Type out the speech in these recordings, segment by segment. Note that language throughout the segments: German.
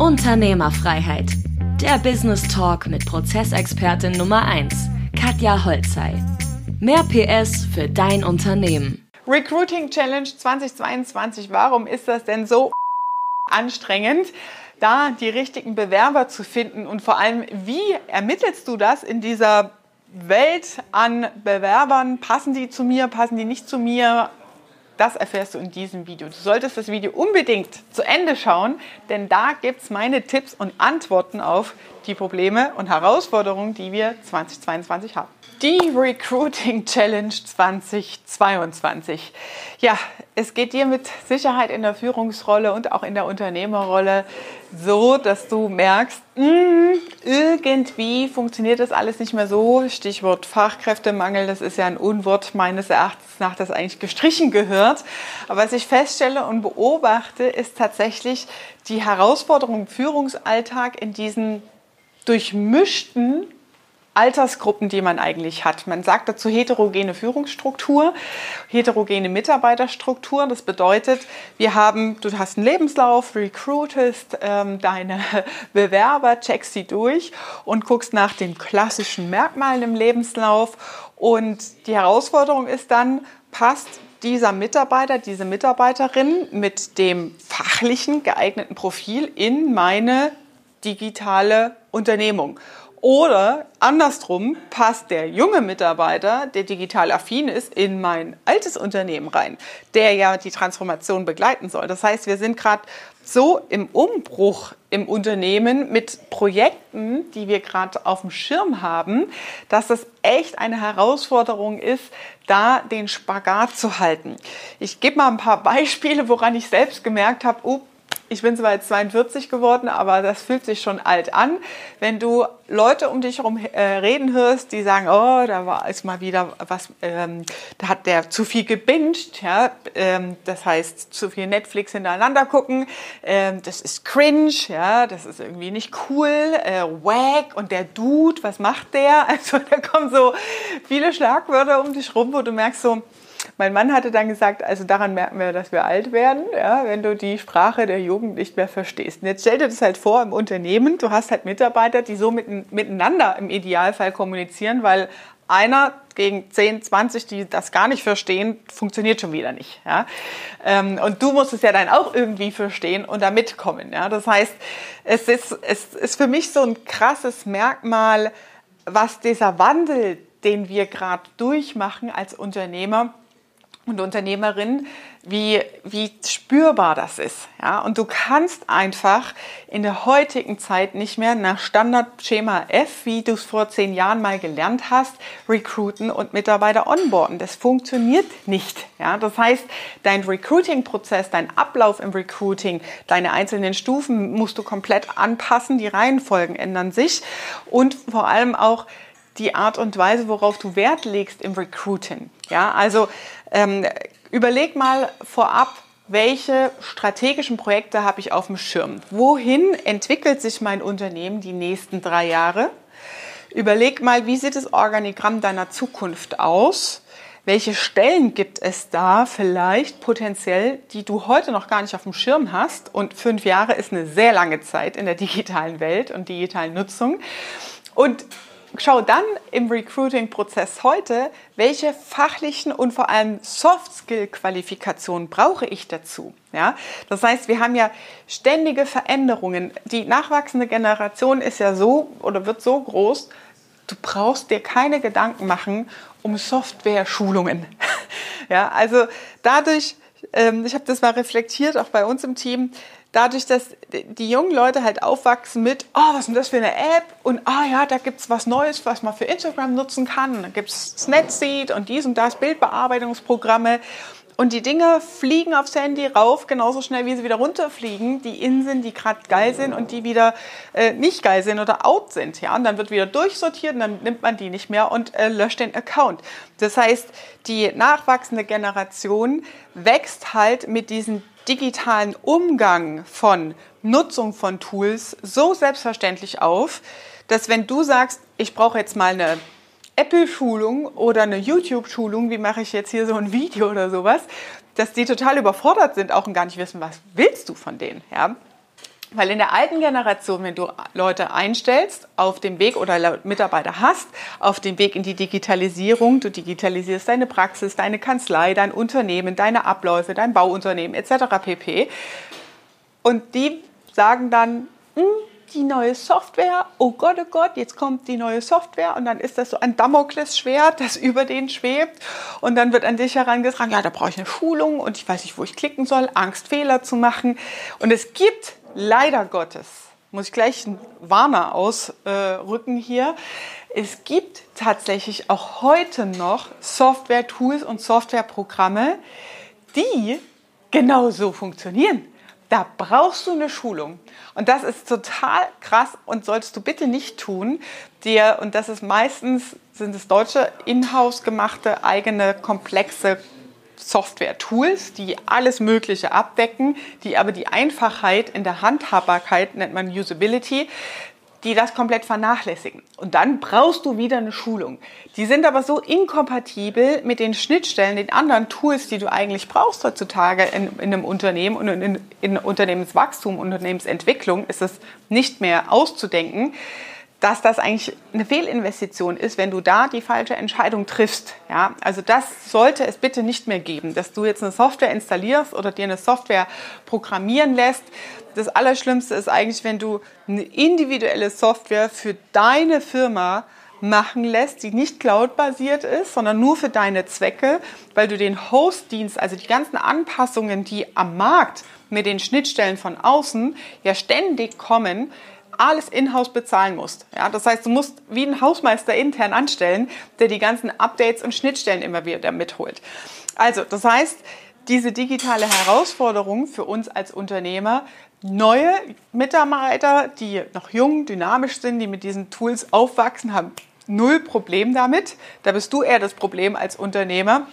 Unternehmerfreiheit. Der Business Talk mit Prozessexpertin Nummer 1, Katja Holzei. Mehr PS für dein Unternehmen. Recruiting Challenge 2022. Warum ist das denn so anstrengend, da die richtigen Bewerber zu finden? Und vor allem, wie ermittelst du das in dieser Welt an Bewerbern? Passen die zu mir? Passen die nicht zu mir? Das erfährst du in diesem Video. Du solltest das Video unbedingt zu Ende schauen, denn da gibt es meine Tipps und Antworten auf die Probleme und Herausforderungen, die wir 2022 haben. Die Recruiting Challenge 2022. Ja, es geht dir mit Sicherheit in der Führungsrolle und auch in der Unternehmerrolle so, dass du merkst, mh, hm, irgendwie funktioniert das alles nicht mehr so. Stichwort Fachkräftemangel, das ist ja ein Unwort meines Erachtens nach, das eigentlich gestrichen gehört. Aber was ich feststelle und beobachte, ist tatsächlich die Herausforderung im Führungsalltag in diesen durchmischten Altersgruppen, die man eigentlich hat. Man sagt dazu heterogene Führungsstruktur, heterogene Mitarbeiterstruktur. Das bedeutet, wir haben, du hast einen Lebenslauf, recruitest ähm, deine Bewerber, checkst sie durch und guckst nach den klassischen Merkmalen im Lebenslauf. Und die Herausforderung ist dann, passt dieser Mitarbeiter, diese Mitarbeiterin mit dem fachlichen geeigneten Profil in meine digitale Unternehmung. Oder andersrum passt der junge Mitarbeiter, der digital affin ist, in mein altes Unternehmen rein, der ja die Transformation begleiten soll. Das heißt, wir sind gerade so im Umbruch im Unternehmen mit Projekten, die wir gerade auf dem Schirm haben, dass es echt eine Herausforderung ist, da den Spagat zu halten. Ich gebe mal ein paar Beispiele, woran ich selbst gemerkt habe, oh, ich bin zwar jetzt 42 geworden, aber das fühlt sich schon alt an. Wenn du Leute um dich herum äh, reden hörst, die sagen, oh, da war jetzt mal wieder was, ähm, da hat der zu viel gebinged, ja, ähm, das heißt zu viel Netflix hintereinander gucken, ähm, das ist cringe, ja, das ist irgendwie nicht cool, äh, wack und der Dude, was macht der? Also da kommen so viele Schlagwörter um dich rum, wo du merkst so, mein Mann hatte dann gesagt, also daran merken wir, dass wir alt werden, ja, wenn du die Sprache der Jugend nicht mehr verstehst. Und jetzt stell dir das halt vor im Unternehmen, du hast halt Mitarbeiter, die so mit, miteinander im Idealfall kommunizieren, weil einer gegen 10, 20, die das gar nicht verstehen, funktioniert schon wieder nicht. Ja? Ähm, und du musst es ja dann auch irgendwie verstehen und da mitkommen. Ja? Das heißt, es ist, es ist für mich so ein krasses Merkmal, was dieser Wandel, den wir gerade durchmachen als Unternehmer, und Unternehmerin, wie, wie spürbar das ist. Ja? Und du kannst einfach in der heutigen Zeit nicht mehr nach Standardschema F, wie du es vor zehn Jahren mal gelernt hast, recruiten und Mitarbeiter onboarden. Das funktioniert nicht. Ja? Das heißt, dein Recruiting-Prozess, dein Ablauf im Recruiting, deine einzelnen Stufen musst du komplett anpassen, die Reihenfolgen ändern sich und vor allem auch die Art und Weise, worauf du Wert legst im Recruiting. Ja, also ähm, überleg mal vorab, welche strategischen Projekte habe ich auf dem Schirm? Wohin entwickelt sich mein Unternehmen die nächsten drei Jahre? Überleg mal, wie sieht das Organigramm deiner Zukunft aus? Welche Stellen gibt es da vielleicht potenziell, die du heute noch gar nicht auf dem Schirm hast? Und fünf Jahre ist eine sehr lange Zeit in der digitalen Welt und digitalen Nutzung. Und schau dann im Recruiting-Prozess heute, welche fachlichen und vor allem Soft-Skill-Qualifikationen brauche ich dazu. Ja? Das heißt, wir haben ja ständige Veränderungen. Die nachwachsende Generation ist ja so oder wird so groß, du brauchst dir keine Gedanken machen um Software-Schulungen. ja, also dadurch, ähm, ich habe das mal reflektiert, auch bei uns im Team, dadurch, dass die jungen Leute halt aufwachsen mit, oh, was ist denn das für eine App? Und ah ja, da gibt es was Neues, was man für Instagram nutzen kann. Da gibt es Snapseed und dies und das, Bildbearbeitungsprogramme. Und die Dinge fliegen aufs Handy rauf, genauso schnell wie sie wieder runterfliegen. Die in sind, die gerade geil sind und die wieder äh, nicht geil sind oder out sind. Ja? Und dann wird wieder durchsortiert und dann nimmt man die nicht mehr und äh, löscht den Account. Das heißt, die nachwachsende Generation wächst halt mit diesen digitalen Umgang von Nutzung von Tools so selbstverständlich auf, dass wenn du sagst, ich brauche jetzt mal eine Apple-Schulung oder eine YouTube-Schulung, wie mache ich jetzt hier so ein Video oder sowas, dass die total überfordert sind auch und gar nicht wissen, was willst du von denen, ja? Weil in der alten Generation, wenn du Leute einstellst, auf dem Weg oder Mitarbeiter hast, auf dem Weg in die Digitalisierung, du digitalisierst deine Praxis, deine Kanzlei, dein Unternehmen, deine Abläufe, dein Bauunternehmen etc. pp. Und die sagen dann, hm, die neue Software, oh Gott, oh Gott, jetzt kommt die neue Software und dann ist das so ein Damoklesschwert, das über den schwebt und dann wird an dich herangetragen, ja, da brauche ich eine Schulung und ich weiß nicht, wo ich klicken soll, Angst, Fehler zu machen. Und es gibt leider Gottes, muss ich gleich einen Warner ausrücken äh, hier, es gibt tatsächlich auch heute noch Software-Tools und Softwareprogramme, die genauso funktionieren. Da brauchst du eine Schulung. Und das ist total krass und solltest du bitte nicht tun. Dir, und das ist meistens, sind es deutsche Inhouse gemachte, eigene, komplexe Software-Tools, die alles Mögliche abdecken, die aber die Einfachheit in der Handhabbarkeit, nennt man Usability, die das komplett vernachlässigen. Und dann brauchst du wieder eine Schulung. Die sind aber so inkompatibel mit den Schnittstellen, den anderen Tools, die du eigentlich brauchst heutzutage in, in einem Unternehmen und in, in Unternehmenswachstum, Unternehmensentwicklung ist es nicht mehr auszudenken, dass das eigentlich eine Fehlinvestition ist, wenn du da die falsche Entscheidung triffst. Ja, also das sollte es bitte nicht mehr geben, dass du jetzt eine Software installierst oder dir eine Software programmieren lässt. Das Allerschlimmste ist eigentlich, wenn du eine individuelle Software für deine Firma machen lässt, die nicht cloud-basiert ist, sondern nur für deine Zwecke, weil du den Host-Dienst, also die ganzen Anpassungen, die am Markt mit den Schnittstellen von außen ja ständig kommen, alles in-house bezahlen musst. Ja, das heißt, du musst wie ein Hausmeister intern anstellen, der die ganzen Updates und Schnittstellen immer wieder mitholt. Also, das heißt, diese digitale Herausforderung für uns als Unternehmer, neue Mitarbeiter, die noch jung, dynamisch sind, die mit diesen Tools aufwachsen, haben null Problem damit. Da bist du eher das Problem als Unternehmer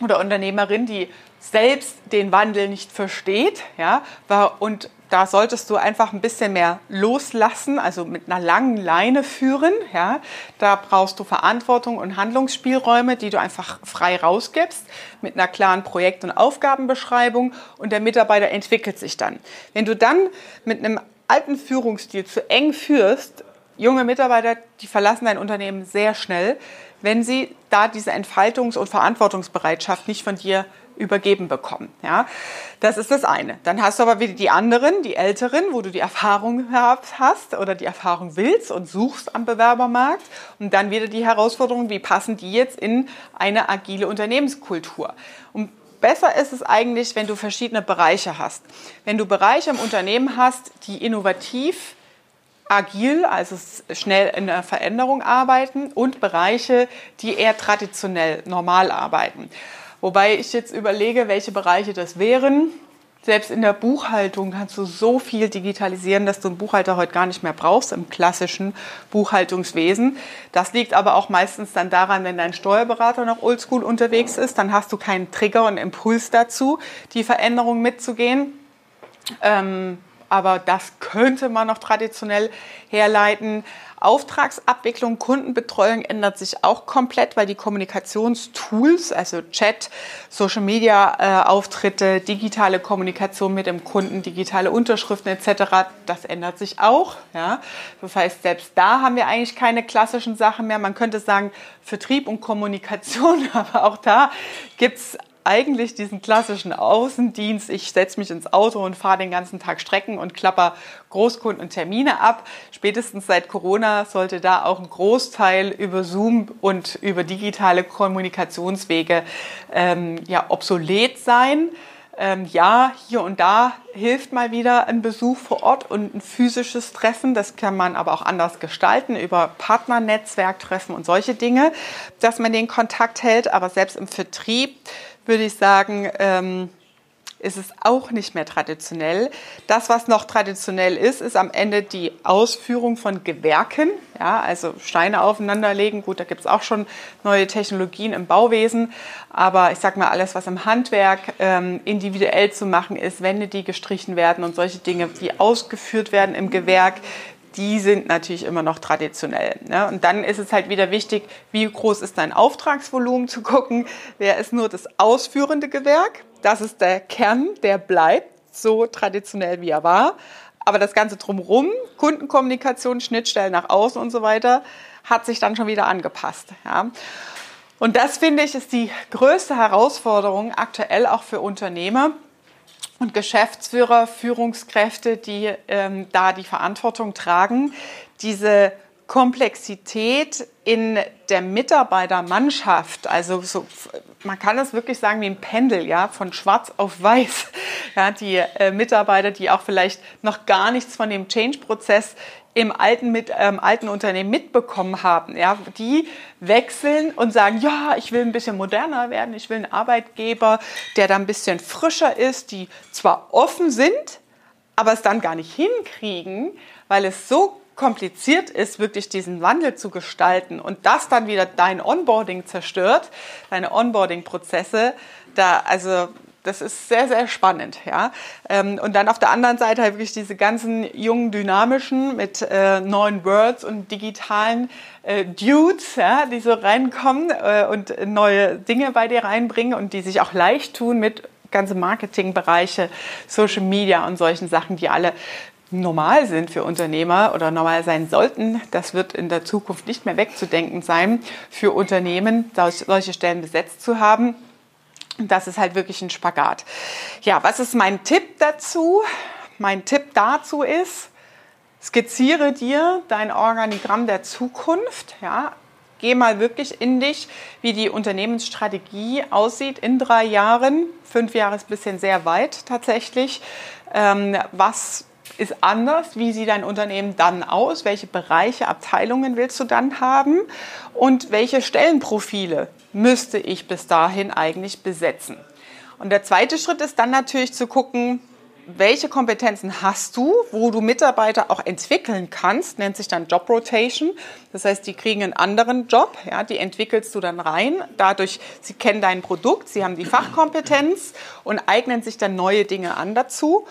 oder Unternehmerin, die selbst den Wandel nicht versteht, ja, und da solltest du einfach ein bisschen mehr loslassen, also mit einer langen Leine führen. Ja. Da brauchst du Verantwortung und Handlungsspielräume, die du einfach frei rausgibst, mit einer klaren Projekt- und Aufgabenbeschreibung und der Mitarbeiter entwickelt sich dann. Wenn du dann mit einem alten Führungsstil zu eng führst, junge Mitarbeiter, die verlassen dein Unternehmen sehr schnell, wenn sie da diese Entfaltungs- und Verantwortungsbereitschaft nicht von dir übergeben bekommen. Ja, das ist das eine. Dann hast du aber wieder die anderen, die Älteren, wo du die Erfahrung hast oder die Erfahrung willst und suchst am Bewerbermarkt. Und dann wieder die Herausforderung, wie passen die jetzt in eine agile Unternehmenskultur? Und besser ist es eigentlich, wenn du verschiedene Bereiche hast. Wenn du Bereiche im Unternehmen hast, die innovativ agil, also schnell in der Veränderung arbeiten und Bereiche, die eher traditionell normal arbeiten. Wobei ich jetzt überlege, welche Bereiche das wären. Selbst in der Buchhaltung kannst du so viel digitalisieren, dass du einen Buchhalter heute gar nicht mehr brauchst im klassischen Buchhaltungswesen. Das liegt aber auch meistens dann daran, wenn dein Steuerberater noch oldschool unterwegs ist, dann hast du keinen Trigger und Impuls dazu, die Veränderung mitzugehen. Ähm, aber das könnte man noch traditionell herleiten. Auftragsabwicklung, Kundenbetreuung ändert sich auch komplett, weil die Kommunikationstools, also Chat, Social Media äh, Auftritte, digitale Kommunikation mit dem Kunden, digitale Unterschriften etc., das ändert sich auch. Ja? Das heißt, selbst da haben wir eigentlich keine klassischen Sachen mehr. Man könnte sagen, Vertrieb und Kommunikation, aber auch da gibt es eigentlich diesen klassischen Außendienst. Ich setze mich ins Auto und fahre den ganzen Tag Strecken und klapper Großkunden und Termine ab. Spätestens seit Corona sollte da auch ein Großteil über Zoom und über digitale Kommunikationswege ähm, ja, obsolet sein. Ähm, ja, hier und da hilft mal wieder ein Besuch vor Ort und ein physisches Treffen. Das kann man aber auch anders gestalten über Partnernetzwerktreffen und solche Dinge, dass man den Kontakt hält. Aber selbst im Vertrieb würde ich sagen, ähm, ist es auch nicht mehr traditionell. Das, was noch traditionell ist, ist am Ende die Ausführung von Gewerken. Ja, also Steine aufeinanderlegen. Gut, da gibt es auch schon neue Technologien im Bauwesen. Aber ich sag mal, alles, was im Handwerk ähm, individuell zu machen ist, Wände, die gestrichen werden und solche Dinge, die ausgeführt werden im Gewerk, die sind natürlich immer noch traditionell. Ne? Und dann ist es halt wieder wichtig, wie groß ist dein Auftragsvolumen zu gucken, wer ist nur das ausführende Gewerk. Das ist der Kern, der bleibt so traditionell, wie er war. aber das Ganze drumherum, Kundenkommunikation, Schnittstellen nach außen und so weiter, hat sich dann schon wieder angepasst. Ja. Und das finde ich ist die größte Herausforderung aktuell auch für Unternehmer und Geschäftsführer, Führungskräfte, die ähm, da die Verantwortung tragen, diese Komplexität in der Mitarbeitermannschaft, also so, man kann das wirklich sagen wie ein Pendel, ja, von schwarz auf weiß. Ja, die äh, Mitarbeiter, die auch vielleicht noch gar nichts von dem Change-Prozess im alten, mit, ähm, alten Unternehmen mitbekommen haben, ja, die wechseln und sagen, ja, ich will ein bisschen moderner werden, ich will einen Arbeitgeber, der da ein bisschen frischer ist, die zwar offen sind, aber es dann gar nicht hinkriegen, weil es so kompliziert ist, wirklich diesen Wandel zu gestalten und das dann wieder dein Onboarding zerstört, deine Onboarding-Prozesse, da, also das ist sehr, sehr spannend. Ja? Ähm, und dann auf der anderen Seite halt wirklich diese ganzen jungen, dynamischen mit äh, neuen Words und digitalen äh, Dudes, ja, die so reinkommen äh, und neue Dinge bei dir reinbringen und die sich auch leicht tun mit ganze Marketingbereiche, Social Media und solchen Sachen, die alle normal sind für Unternehmer oder normal sein sollten. Das wird in der Zukunft nicht mehr wegzudenken sein, für Unternehmen solche Stellen besetzt zu haben. Das ist halt wirklich ein Spagat. Ja, was ist mein Tipp dazu? Mein Tipp dazu ist, skizziere dir dein Organigramm der Zukunft. Ja, geh mal wirklich in dich, wie die Unternehmensstrategie aussieht in drei Jahren. Fünf Jahre ist ein bisschen sehr weit tatsächlich. Ähm, was ist anders. Wie sieht dein Unternehmen dann aus? Welche Bereiche, Abteilungen willst du dann haben? Und welche Stellenprofile müsste ich bis dahin eigentlich besetzen? Und der zweite Schritt ist dann natürlich zu gucken, welche Kompetenzen hast du, wo du Mitarbeiter auch entwickeln kannst, nennt sich dann Job Rotation. Das heißt, die kriegen einen anderen Job, ja, die entwickelst du dann rein. Dadurch, sie kennen dein Produkt, sie haben die Fachkompetenz und eignen sich dann neue Dinge an dazu.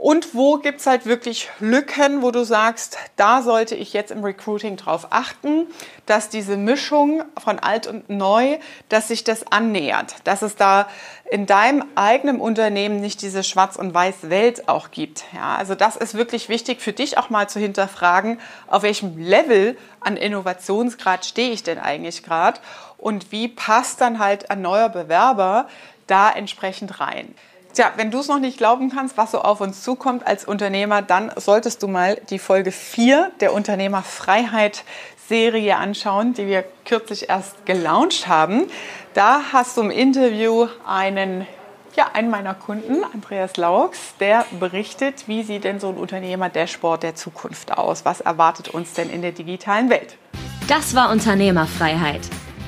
Und wo gibt es halt wirklich Lücken, wo du sagst, da sollte ich jetzt im Recruiting drauf achten, dass diese Mischung von alt und neu, dass sich das annähert, dass es da in deinem eigenen Unternehmen nicht diese schwarz und weiß Welt auch gibt. Ja, also das ist wirklich wichtig für dich auch mal zu hinterfragen, auf welchem Level an Innovationsgrad stehe ich denn eigentlich gerade und wie passt dann halt ein neuer Bewerber da entsprechend rein. Tja, wenn du es noch nicht glauben kannst, was so auf uns zukommt als Unternehmer, dann solltest du mal die Folge 4 der Unternehmerfreiheit Serie anschauen, die wir kürzlich erst gelauncht haben. Da hast du im Interview einen ja, einen meiner Kunden, Andreas Laux, der berichtet, wie sieht denn so ein Unternehmer-Dashboard der Zukunft aus? Was erwartet uns denn in der digitalen Welt? Das war Unternehmerfreiheit.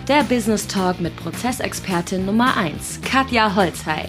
Der Business Talk mit Prozessexpertin Nummer 1, Katja Holzhey.